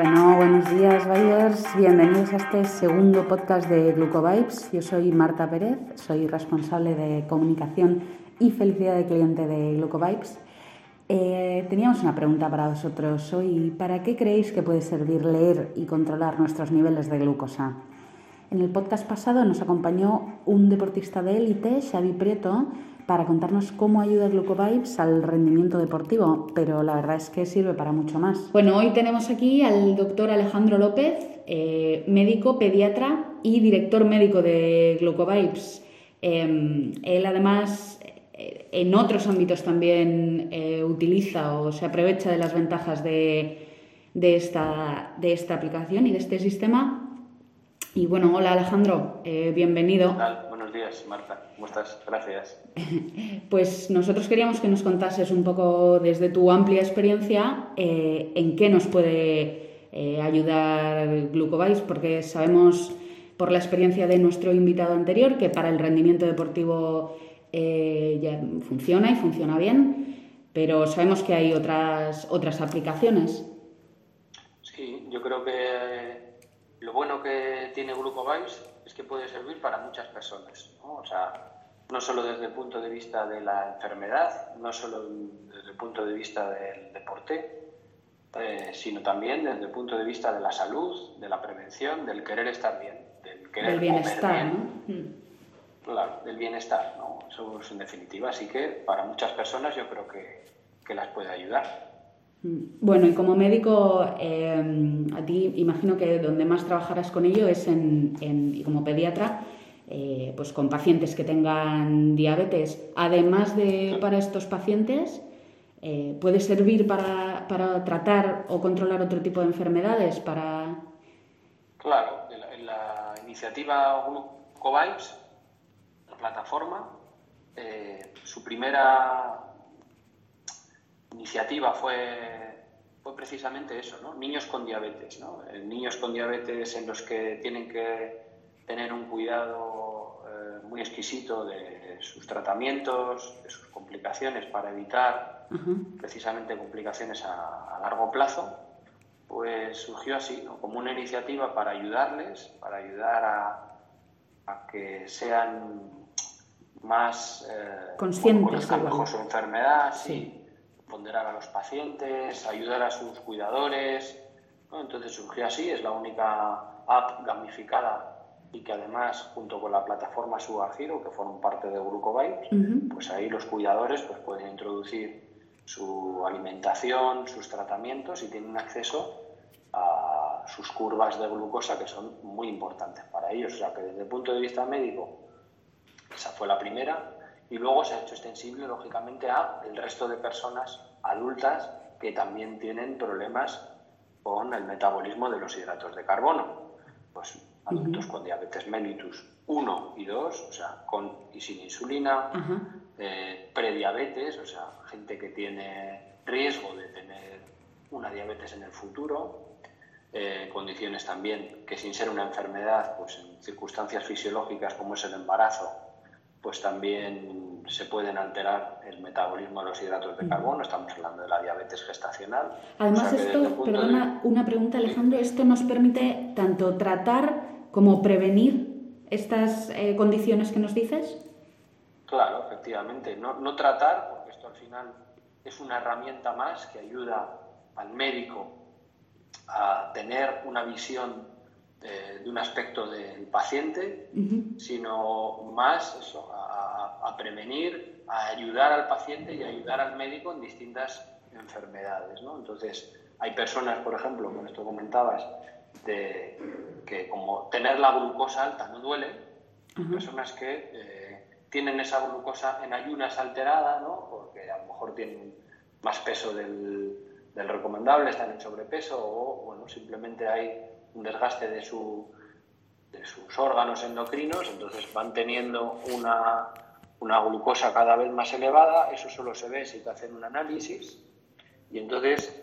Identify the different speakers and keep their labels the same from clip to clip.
Speaker 1: Bueno, buenos días, Bayers. Bienvenidos a este segundo podcast de Glucovibes. Yo soy Marta Pérez, soy responsable de comunicación y felicidad de cliente de Glucovibes. Eh, teníamos una pregunta para vosotros hoy. ¿Para qué creéis que puede servir leer y controlar nuestros niveles de glucosa? En el podcast pasado nos acompañó un deportista de élite, Xavi Prieto, para contarnos cómo ayuda Glucovibes al rendimiento deportivo, pero la verdad es que sirve para mucho más. Bueno, hoy tenemos aquí al doctor Alejandro López, eh, médico, pediatra y director médico de Glucovibes. Em, él además eh, en otros ámbitos también eh, utiliza o se aprovecha de las ventajas de, esta, de esta aplicación y de este sistema. Y bueno, hola Alejandro, bienvenido.
Speaker 2: Buenos días, Marta. ¿Cómo estás? Gracias.
Speaker 1: Pues nosotros queríamos que nos contases un poco desde tu amplia experiencia eh, en qué nos puede eh, ayudar Glucovise, porque sabemos por la experiencia de nuestro invitado anterior que para el rendimiento deportivo eh, ya funciona y funciona bien, pero sabemos que hay otras, otras aplicaciones.
Speaker 2: Sí, yo creo que lo bueno que tiene Glucovise es que puede servir para muchas personas. O sea, no solo desde el punto de vista de la enfermedad, no solo desde el punto de vista del deporte, eh, sino también desde el punto de vista de la salud, de la prevención, del querer estar bien, del querer
Speaker 1: bienestar, ¿no?
Speaker 2: Mm. Claro, del bienestar, ¿no? Eso es en definitiva. Así que para muchas personas yo creo que, que las puede ayudar.
Speaker 1: Bueno, y como médico, eh, a ti imagino que donde más trabajarás con ello es en, en y como pediatra, eh, pues con pacientes que tengan diabetes, además de para estos pacientes, eh, puede servir para, tratar o controlar otro tipo de enfermedades, para...
Speaker 2: Claro, en la, iniciativa Glucovibes, la plataforma, eh, su primera iniciativa fue, fue precisamente eso, ¿no? niños con diabetes, ¿no? niños con diabetes en los que tienen que tener un cuidado eh, muy exquisito de sus tratamientos, de sus complicaciones para evitar precisamente complicaciones a, largo plazo, pues surgió así, como una iniciativa para ayudarles, para ayudar a, que sean más
Speaker 1: eh, conscientes
Speaker 2: mejor su enfermedad, sí. Ponderar a los pacientes, ayudar a sus cuidadores. Entonces surgió así, es la única app gamificada y que además junto con la plataforma Suagiro, que forman parte de Grupo pues ahí los cuidadores pues pueden introducir su alimentación, sus tratamientos y tienen acceso a sus curvas de glucosa que son muy importantes para ellos. O sea que desde el punto de vista médico, esa fue la primera y luego se ha hecho extensible lógicamente a el resto de personas adultas que también tienen problemas con el metabolismo de los hidratos de carbono. Pues adultos con diabetes mellitus 1 y 2, o sea, con y sin insulina, eh, prediabetes, o sea, gente que tiene riesgo de tener una diabetes en el futuro, eh, condiciones también que sin ser una enfermedad, pues en circunstancias fisiológicas como es el embarazo, pues también se pueden alterar el metabolismo de los hidratos de carbono, estamos hablando de la diabetes gestacional.
Speaker 1: Además, esto, perdona, una pregunta Alejandro, esto nos permite tanto tratar ¿Cómo prevenir estas eh, condiciones que nos dices?
Speaker 2: Claro, efectivamente. No, tratar, porque esto al final es una herramienta más que ayuda al médico a tener una visión de, un aspecto del paciente, sino más eso, a, a, prevenir, a ayudar al paciente y ayudar al médico en distintas enfermedades. ¿no? Entonces, hay personas, por ejemplo, como esto comentabas, de que como tener la glucosa alta no duele, personas que eh, tienen esa glucosa en ayunas alterada, ¿no? porque a lo mejor tienen más peso del, recomendable, están en sobrepeso o bueno, simplemente hay un desgaste de, su, de sus órganos endocrinos, entonces van teniendo una, una glucosa cada vez más elevada, eso solo se ve si te hacen un análisis y entonces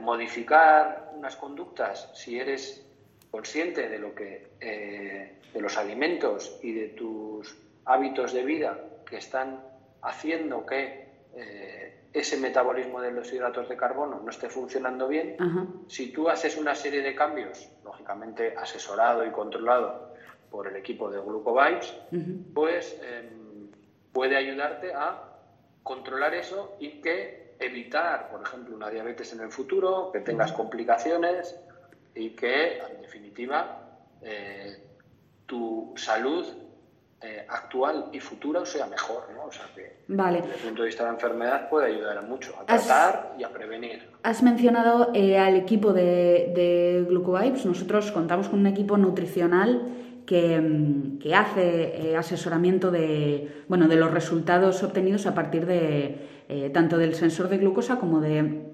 Speaker 2: modificar unas conductas si eres consciente de lo que eh, de los alimentos y de tus hábitos de vida que están haciendo que eh, ese metabolismo de los hidratos de carbono no esté funcionando bien, si tú haces una serie de cambios, lógicamente asesorado y controlado por el equipo de Glucovibes, pues em, puede ayudarte a controlar eso y que evitar, por ejemplo, una diabetes en el futuro, que tengas complicaciones y que, en definitiva, eh, tu salud eh, actual y futura sea mejor, ¿no? O sea que
Speaker 1: vale.
Speaker 2: desde el punto de vista de la enfermedad puede ayudar mucho a tratar y a prevenir.
Speaker 1: Has mencionado eh, al equipo de, de Glucovibes. Nosotros contamos con un equipo nutricional que, mm, que hace eh, asesoramiento de, bueno, de los resultados obtenidos a partir de tanto del sensor de glucosa como de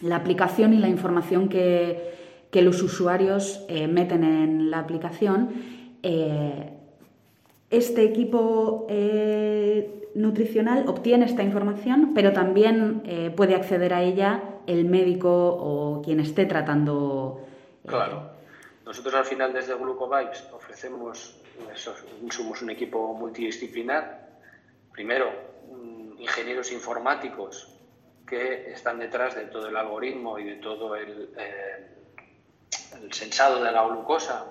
Speaker 1: la aplicación y la información que, que los usuarios meten en la aplicación este equipo eh, nutricional obtiene esta información, pero también eh, puede acceder a ella el médico o quien esté tratando.
Speaker 2: Eh, claro. Nosotros al final desde Glucovibes ofrecemos, somos un equipo multidisciplinar. Primero, mm, ingenieros informáticos que están detrás de todo el algoritmo y de todo el, el sensado de la glucosa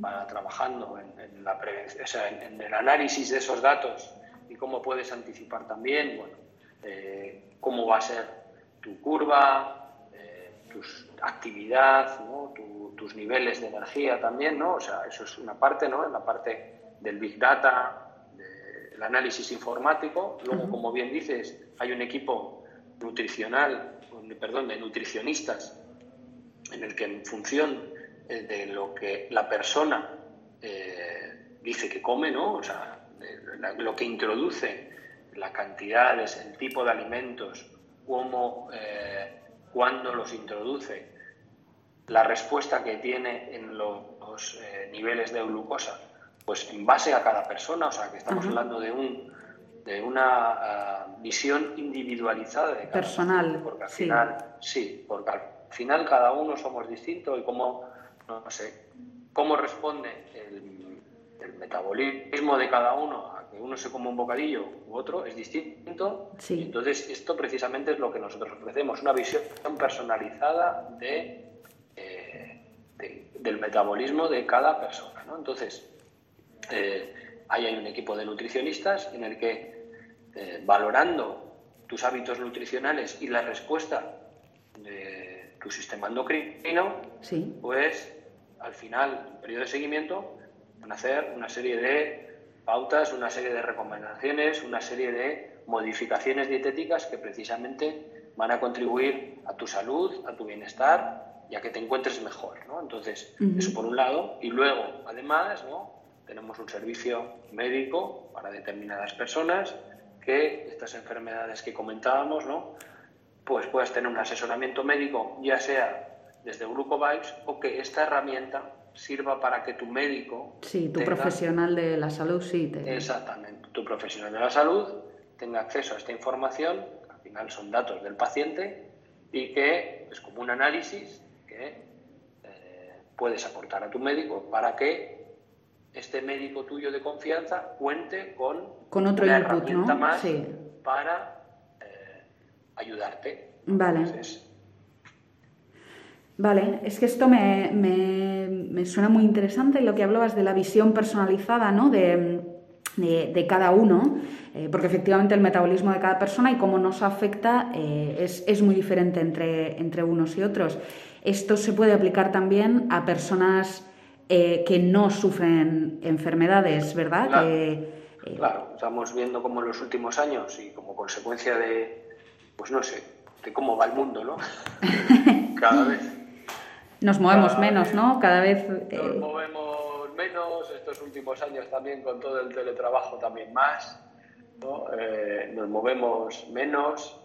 Speaker 2: para trabajando en, la en, el análisis de esos datos y cómo puedes anticipar también bueno, eh, cómo va a ser tu curva, eh, tu actividad, tus niveles de energía también, ¿no? O sea, eso es una parte, ¿no? En la parte del Big Data, del análisis informático. Luego, como bien dices, hay un equipo nutricional, perdón, de nutricionistas en el que en función eh, de lo que la persona eh, dice que come, ¿no? O sea, lo que introduce, la cantidad, el tipo de alimentos, cómo, eh, cuándo los introduce, la respuesta que tiene en los, niveles de glucosa, pues en base a cada persona, o sea, que estamos hablando de un de una ah, visión individualizada de cada
Speaker 1: personal,
Speaker 2: porque al final sí, porque al final cada uno somos distintos y cómo, no sé, cómo responde el, metabolismo de cada uno a que uno se come un bocadillo u otro es distinto. Entonces, esto precisamente es lo que nosotros ofrecemos, una visión personalizada de, eh, del metabolismo de cada persona. ¿no? Entonces, eh, ahí hay un equipo de nutricionistas en el que, eh, valorando tus hábitos nutricionales y la respuesta de tu sistema endocrino,
Speaker 1: sí.
Speaker 2: pues al final, en periodo de seguimiento, van a hacer una serie de pautas, una serie de recomendaciones, una serie de modificaciones dietéticas que precisamente van a contribuir a tu salud, a tu bienestar y a que te encuentres mejor. ¿no? Entonces, eso por un lado. Y luego, además, ¿no? tenemos un servicio médico para determinadas personas que estas enfermedades que comentábamos, ¿no? Pues puedas tener un asesoramiento médico, ya sea desde Glucovibes o que esta herramienta sirva para que tu médico...
Speaker 1: Sí, tu profesional de la salud, sí.
Speaker 2: Exactamente, tu profesional de la salud tenga acceso a esta información, que al final son datos del paciente, y que es como un análisis que eh, puedes aportar a tu médico para que este médico tuyo de confianza cuente con,
Speaker 1: con otro
Speaker 2: una
Speaker 1: input,
Speaker 2: herramienta
Speaker 1: ¿no?
Speaker 2: más
Speaker 1: sí.
Speaker 2: para ayudarte.
Speaker 1: Vale. Vale, es que esto me, me, suena muy interesante lo que hablabas de la visión personalizada ¿no? de, de, cada uno, eh, porque efectivamente el metabolismo de cada persona y cómo nos afecta eh, es, es, muy diferente entre, entre unos y otros. Esto se puede aplicar también a personas eh, que no sufren enfermedades, ¿verdad?
Speaker 2: claro, estamos viendo como en los últimos años y como consecuencia de, pues no sé, de cómo va el mundo, ¿no? Cada vez.
Speaker 1: Nos movemos menos, ¿no? Cada vez.
Speaker 2: Nos eh, movemos menos, estos últimos años también con todo el teletrabajo también más, ¿no? Eh, nos movemos menos.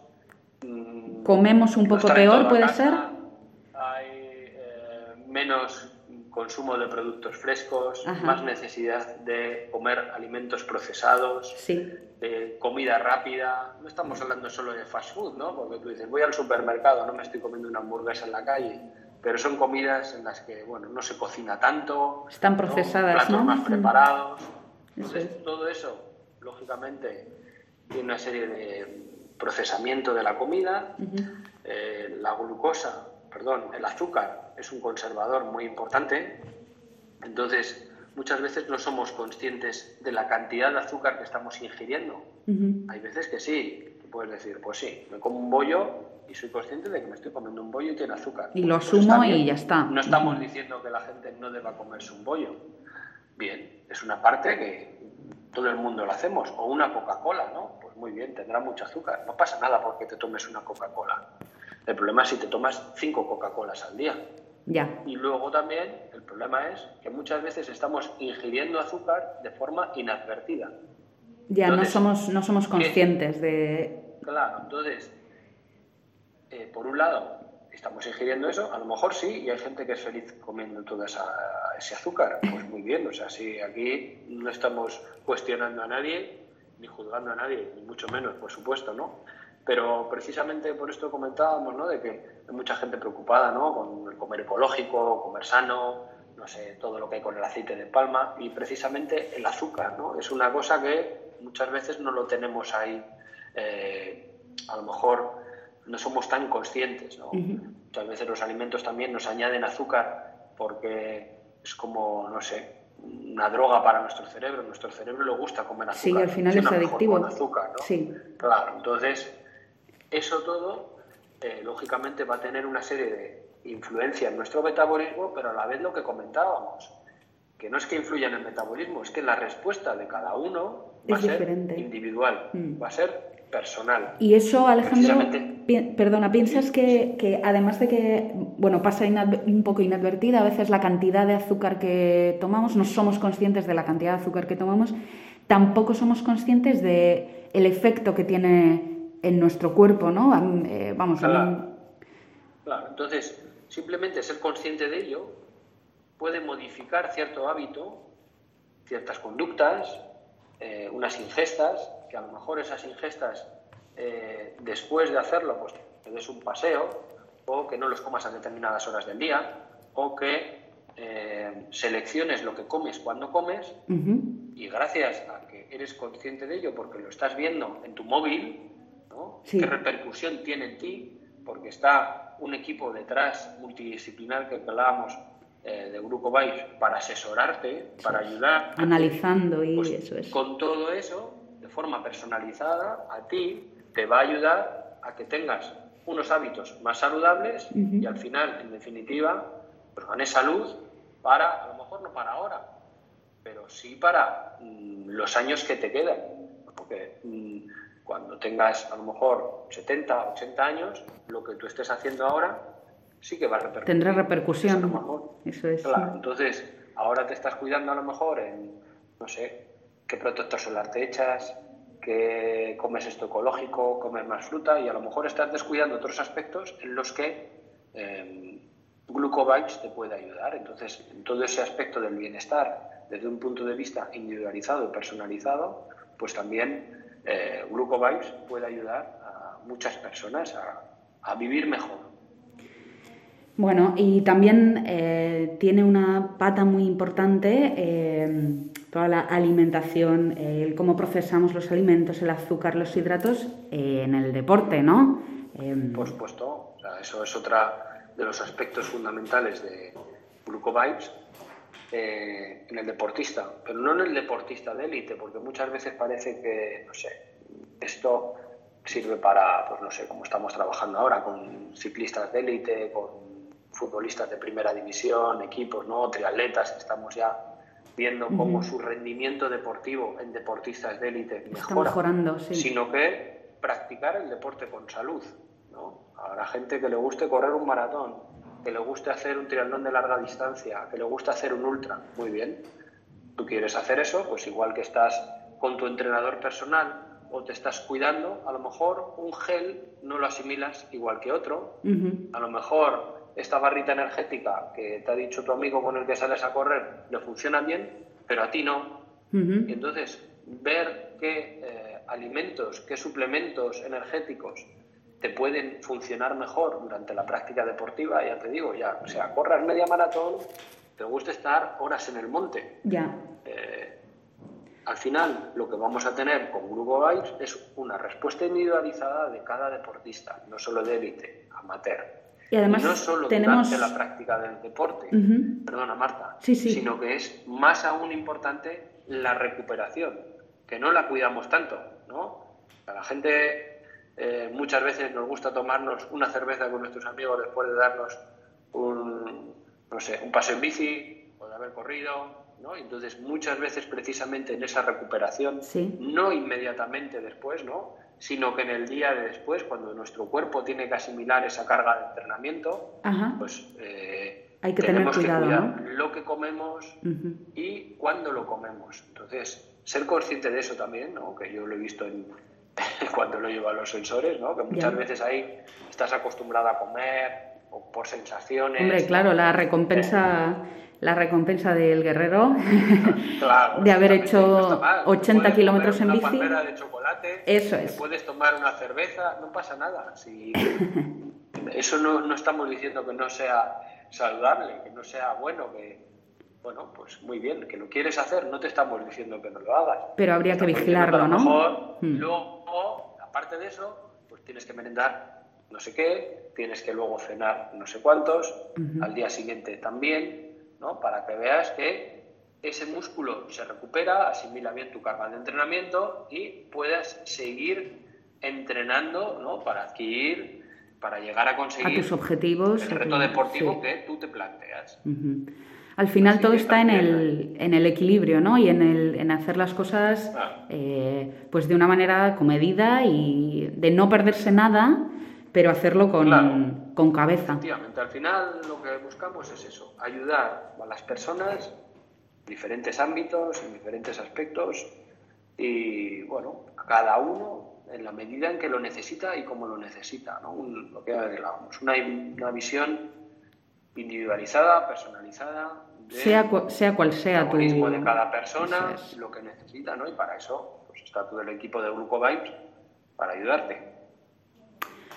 Speaker 1: Mm, Comemos un poco peor, puede ser.
Speaker 2: Hay eh, menos consumo de productos frescos, más necesidad de comer alimentos procesados, de comida rápida. No estamos hablando solo de fast food, ¿no? Porque tú dices, voy al supermercado, no me estoy comiendo una hamburguesa en la calle, pero son comidas en las que, bueno, no se cocina tanto.
Speaker 1: Están procesadas, ¿no?
Speaker 2: más preparados. Entonces, todo eso, lógicamente, tiene una serie de procesamiento de la comida, eh, la glucosa, perdón, el azúcar es un conservador muy importante, entonces muchas veces no somos conscientes de la cantidad de azúcar que estamos ingiriendo. Hay veces que sí, que puedes decir, pues sí, me como un bollo y soy consciente de que me estoy comiendo un bollo y tiene azúcar.
Speaker 1: Y lo pues asumo y ya está.
Speaker 2: No estamos diciendo que la gente no deba comerse un bollo. Bien, es una parte que todo el mundo lo hacemos. O una Coca-Cola, ¿no? Pues muy bien, tendrá mucho azúcar. No pasa nada porque te tomes una Coca-Cola. El problema es si te tomas cinco Coca-Colas al día.
Speaker 1: Ya.
Speaker 2: Y luego también el problema es que muchas veces estamos ingiriendo azúcar de forma inadvertida.
Speaker 1: Ya, no, somos, no somos conscientes de...
Speaker 2: Claro, entonces, eh, por un lado, estamos ingiriendo eso, a lo mejor sí, y hay gente que es feliz comiendo todo ese azúcar. Pues muy bien, o sea, sí, aquí no estamos cuestionando a nadie, ni juzgando a nadie, ni mucho menos, por supuesto, ¿no? Pero precisamente por esto comentábamos, ¿no? De que hay mucha gente preocupada, ¿no? Con el comer ecológico, comer sano, no sé, todo lo que hay con el aceite de palma y precisamente el azúcar, ¿no? Es una cosa que muchas veces no lo tenemos ahí, eh, a lo mejor no somos tan conscientes, ¿no? Muchas veces los alimentos también nos añaden azúcar porque es como, no sé, una droga para nuestro cerebro. Nuestro cerebro le gusta comer azúcar.
Speaker 1: Sí, al final es adictivo.
Speaker 2: azúcar, ¿no?
Speaker 1: Sí.
Speaker 2: Claro, entonces eso todo, eh, lógicamente, va a tener una serie de influencias en nuestro metabolismo, pero a la vez lo que comentábamos, que no es que influya en el metabolismo, es que la respuesta de cada uno va a ser individual, mm. va a ser personal.
Speaker 1: Y eso, Alejandro, perdona, ¿piensas que, además de que, bueno, pasa un poco inadvertida a veces la cantidad de azúcar que tomamos, no somos conscientes de la cantidad de azúcar que tomamos, tampoco somos conscientes de el efecto que tiene en nuestro cuerpo, ¿no? Eh, vamos,
Speaker 2: claro. claro, entonces, simplemente ser consciente de ello puede modificar cierto hábito, ciertas conductas, eh, unas ingestas, que a lo mejor esas ingestas, eh, después de hacerlo, pues te des un paseo, o que no los comas a determinadas horas del día, o que selecciones lo que comes cuando comes, y gracias a que eres consciente de ello, porque lo estás viendo en tu móvil, ¿Qué repercusión tiene en ti? Porque está un equipo detrás multidisciplinar que hablábamos eh, de Grupo Vice para asesorarte, para ayudar.
Speaker 1: Analizando y
Speaker 2: pues,
Speaker 1: eso es.
Speaker 2: Con todo eso, de forma personalizada, a ti te va a ayudar a que tengas unos hábitos más saludables y al final, en definitiva, pues ganes salud para, a lo mejor no para ahora, pero sí para mm, los años que te quedan. Porque mm, cuando tengas a lo mejor 70, 80 años, lo que tú estés haciendo ahora sí que va a repercutir.
Speaker 1: Tendrá repercusión. Eso es.
Speaker 2: Claro, entonces, ahora te estás cuidando a lo mejor en, no sé, qué protector solar te echas, que comes esto ecológico, comes más fruta y a lo mejor estás descuidando otros aspectos en los que eh, te puede ayudar. Entonces, en todo ese aspecto del bienestar, desde un punto de vista individualizado y personalizado, pues también eh, puede ayudar a muchas personas a, vivir mejor.
Speaker 1: Bueno, y también eh, tiene una pata muy importante eh, toda la alimentación, el cómo procesamos los alimentos, el azúcar, los hidratos eh, en el deporte, ¿no?
Speaker 2: Por supuesto, eso es otra de los aspectos fundamentales de Glucovibes eh, en el deportista, pero no en el deportista de élite, porque muchas veces parece que, no sé, esto sirve para, pues no sé, como estamos trabajando ahora con ciclistas de élite, con futbolistas de primera división, equipos, ¿no? Triatletas, estamos ya viendo cómo su rendimiento deportivo en deportistas de élite mejora,
Speaker 1: mejorando, sí.
Speaker 2: sino que practicar el deporte con salud, ¿no? Habrá gente que le guste correr un maratón, que le guste hacer un triatlón de larga distancia, que le guste hacer un ultra, muy bien. Tú quieres hacer eso, pues igual que estás con tu entrenador personal o te estás cuidando, a lo mejor un gel no lo asimilas igual que otro. A lo mejor esta barrita energética que te ha dicho tu amigo con el que sales a correr le funciona bien, pero a ti no. Y entonces, ver qué eh, alimentos, qué suplementos energéticos te pueden funcionar mejor durante la práctica deportiva, ya te digo, ya, o sea, corras media maratón, te gusta estar horas en el monte.
Speaker 1: Ya.
Speaker 2: Eh, al final lo que vamos a tener con Grupo Vibes es una respuesta individualizada de cada deportista, no solo de élite, amateur.
Speaker 1: Y además
Speaker 2: no solo
Speaker 1: tenemos...
Speaker 2: durante la práctica del deporte, perdona Marta,
Speaker 1: Sí, sí.
Speaker 2: sino que es más aún importante la recuperación, que no la cuidamos tanto, ¿no? La gente eh, muchas veces nos gusta tomarnos una cerveza con nuestros amigos después de darnos un, no sé, un paseo en bici o de haber corrido, ¿no? Entonces muchas veces precisamente en esa recuperación,
Speaker 1: Sí.
Speaker 2: no inmediatamente después, ¿no? Sino que en el día de después, cuando nuestro cuerpo tiene que asimilar esa carga de entrenamiento,
Speaker 1: Ajá.
Speaker 2: pues eh,
Speaker 1: Hay que tener
Speaker 2: tenemos
Speaker 1: cuidado,
Speaker 2: que cuidar
Speaker 1: ¿no?
Speaker 2: lo que comemos y cuándo lo comemos. Entonces, ser consciente de eso también, ¿no? que yo lo he visto en, cuando lo llevo a los sensores, ¿no? que muchas
Speaker 1: Ya.
Speaker 2: veces ahí estás acostumbrada a comer o por sensaciones.
Speaker 1: Hombre, claro, la recompensa, la recompensa del guerrero
Speaker 2: Claro,
Speaker 1: de haber hecho
Speaker 2: mal.
Speaker 1: 80
Speaker 2: Puedes
Speaker 1: kilómetros en
Speaker 2: una
Speaker 1: bici.
Speaker 2: palmera de chocolate,
Speaker 1: Eso es.
Speaker 2: puedes tomar una cerveza, no pasa nada. Si... Eso no, no estamos diciendo que no sea saludable, que no sea bueno, que, bueno, pues muy bien, que lo quieres hacer, no te estamos diciendo que no lo hagas.
Speaker 1: Pero habría que vigilarlo,
Speaker 2: a lo
Speaker 1: ¿no?
Speaker 2: mejor,
Speaker 1: Hmm.
Speaker 2: Luego, aparte de eso, pues tienes que merendar no sé qué, tienes que luego cenar no sé cuántos, al día siguiente también, ¿no? Para que veas que ese músculo se recupera, asimila bien tu carga de entrenamiento y puedas seguir entrenando, ¿no? Para adquirir, para llegar a
Speaker 1: A
Speaker 2: conseguir
Speaker 1: tus objetivos.
Speaker 2: el reto deportivo
Speaker 1: sí.
Speaker 2: que tú te planteas.
Speaker 1: Ujú. Al final
Speaker 2: Así
Speaker 1: todo está en el, en el equilibrio, ¿no? Y en, el, en hacer las cosas
Speaker 2: Claro.
Speaker 1: eh, pues de una manera comedida y de no perderse nada, pero hacerlo con,
Speaker 2: Claro.
Speaker 1: con cabeza.
Speaker 2: Efectivamente, al final lo que buscamos es eso, ayudar a las personas en diferentes ámbitos, en diferentes aspectos y, bueno, cada uno en la medida en que lo necesita y como lo necesita, ¿no? Un- lo que hablábamos, una, una visión individualizada, personalizada,
Speaker 1: Sea, cu- sea cual sea tu...
Speaker 2: de cada persona,
Speaker 1: es.
Speaker 2: lo que necesita, ¿no? Y para eso pues, está todo el equipo de Grupo Vibes para ayudarte.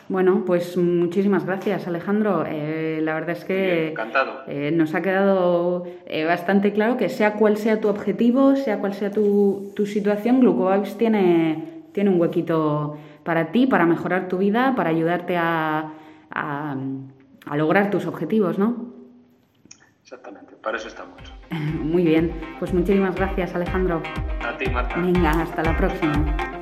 Speaker 1: Bueno, pues muchísimas gracias, Alejandro. Eh, la verdad es que
Speaker 2: encantado.
Speaker 1: eh, nos ha quedado eh, bastante claro que sea cual sea tu objetivo, sea cual sea tu, tu situación, Glucovibes tiene, tiene un huequito para ti, para mejorar tu vida, para ayudarte a, a- a lograr tus objetivos, ¿no?
Speaker 2: Exactamente, para eso estamos.
Speaker 1: Muy bien, pues muchísimas gracias, Alejandro.
Speaker 2: A ti, Marta.
Speaker 1: Venga, hasta la próxima.